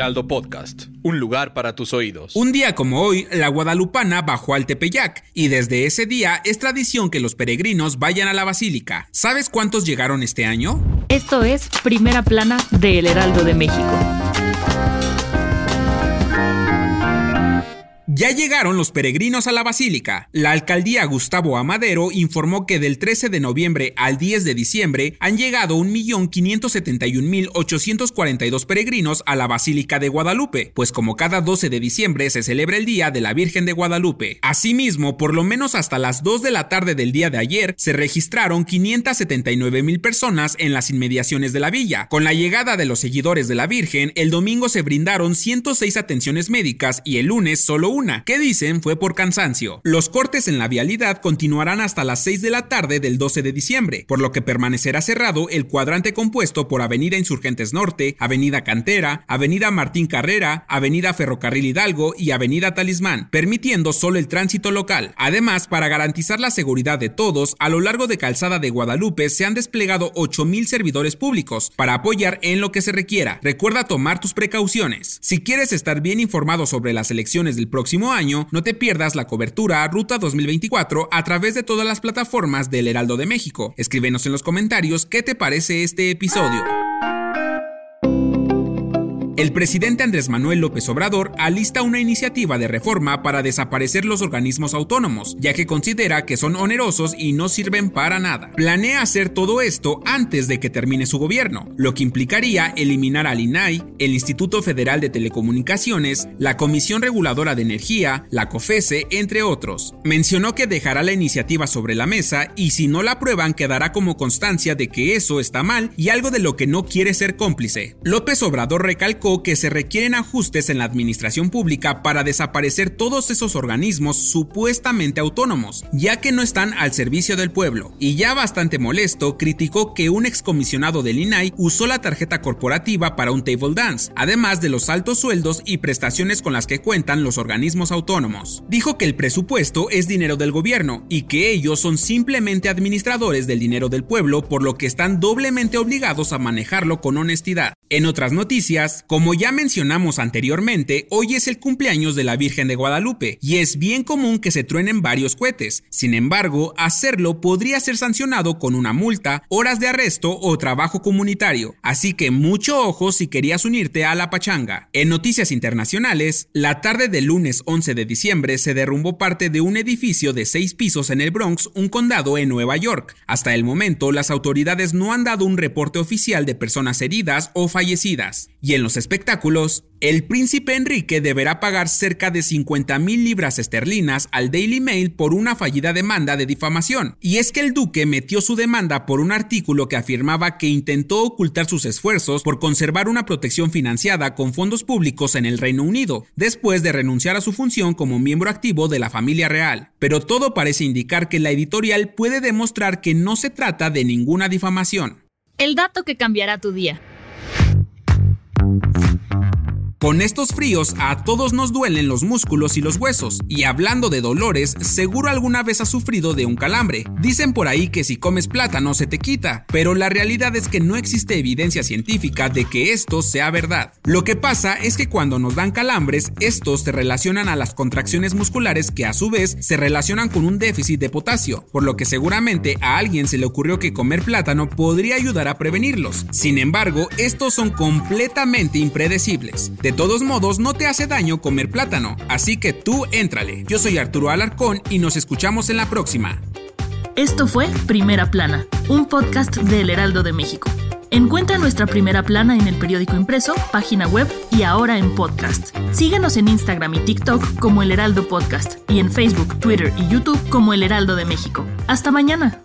Heraldo Podcast, un lugar para tus oídos. Un día como hoy, la guadalupana bajó al Tepeyac y desde ese día es tradición que los peregrinos vayan a la basílica. ¿Sabes cuántos llegaron este año? Esto es Primera Plana de El Heraldo de México. Ya llegaron los peregrinos a la basílica. La alcaldía Gustavo Amadero informó que del 13 de noviembre al 10 de diciembre han llegado 1.571.842 peregrinos a la Basílica de Guadalupe, pues como cada 12 de diciembre se celebra el Día de la Virgen de Guadalupe. Asimismo, por lo menos hasta las 2 de la tarde del día de ayer, se registraron 579.000 personas en las inmediaciones de la villa. Con la llegada de los seguidores de la Virgen, el domingo se brindaron 106 atenciones médicas y el lunes solo una que dicen fue por cansancio. Los cortes en la vialidad continuarán hasta las 6 de la tarde del 12 de diciembre, por lo que permanecerá cerrado el cuadrante compuesto por Avenida Insurgentes Norte, Avenida Cantera, Avenida Martín Carrera, Avenida Ferrocarril Hidalgo y Avenida Talismán, permitiendo solo el tránsito local. Además, para garantizar la seguridad de todos, a lo largo de Calzada de Guadalupe se han desplegado 8.000 servidores públicos para apoyar en lo que se requiera. Recuerda tomar tus precauciones. Si quieres estar bien informado sobre las elecciones del próximo año, no te pierdas la cobertura Ruta 2024 a través de todas las plataformas del Heraldo de México. Escríbenos en los comentarios qué te parece este episodio. El presidente Andrés Manuel López Obrador alista una iniciativa de reforma para desaparecer los organismos autónomos, ya que considera que son onerosos y no sirven para nada. Planea hacer todo esto antes de que termine su gobierno, lo que implicaría eliminar al INAI, el Instituto Federal de Telecomunicaciones, la Comisión Reguladora de Energía, la COFESE, entre otros. Mencionó que dejará la iniciativa sobre la mesa y si no la aprueban quedará como constancia de que eso está mal y algo de lo que no quiere ser cómplice. López Obrador recalcó que se requieren ajustes en la administración pública para desaparecer todos esos organismos supuestamente autónomos, ya que no están al servicio del pueblo. Y ya bastante molesto, criticó que un excomisionado del INAI usó la tarjeta corporativa para un table dance, además de los altos sueldos y prestaciones con las que cuentan los organismos autónomos. Dijo que el presupuesto es dinero del gobierno y que ellos son simplemente administradores del dinero del pueblo, por lo que están doblemente obligados a manejarlo con honestidad. En otras noticias, como ya mencionamos anteriormente, hoy es el cumpleaños de la Virgen de Guadalupe y es bien común que se truenen varios cohetes. Sin embargo, hacerlo podría ser sancionado con una multa, horas de arresto o trabajo comunitario. Así que mucho ojo si querías unirte a la pachanga. En noticias internacionales, la tarde del lunes 11 de diciembre se derrumbó parte de un edificio de seis pisos en el Bronx, un condado en Nueva York. Hasta el momento, las autoridades no han dado un reporte oficial de personas heridas o Y en los espectáculos, el príncipe Enrique deberá pagar cerca de 50 mil libras esterlinas al Daily Mail por una fallida demanda de difamación. Y es que el duque metió su demanda por un artículo que afirmaba que intentó ocultar sus esfuerzos por conservar una protección financiada con fondos públicos en el Reino Unido, después de renunciar a su función como miembro activo de la familia real. Pero todo parece indicar que la editorial puede demostrar que no se trata de ninguna difamación. El dato que cambiará tu día. Con estos fríos a todos nos duelen los músculos y los huesos, y hablando de dolores, seguro alguna vez has sufrido de un calambre. Dicen por ahí que si comes plátano se te quita, pero la realidad es que no existe evidencia científica de que esto sea verdad. Lo que pasa es que cuando nos dan calambres, estos se relacionan a las contracciones musculares que a su vez se relacionan con un déficit de potasio, por lo que seguramente a alguien se le ocurrió que comer plátano podría ayudar a prevenirlos. Sin embargo, estos son completamente impredecibles. De todos modos, no te hace daño comer plátano, así que tú éntrale. Yo soy Arturo Alarcón y nos escuchamos en la próxima. Esto fue Primera Plana, un podcast del Heraldo de México. Encuentra nuestra primera plana en el periódico impreso, página web y ahora en podcast. Síguenos en Instagram y TikTok como El Heraldo Podcast y en Facebook, Twitter y YouTube como El Heraldo de México. Hasta mañana.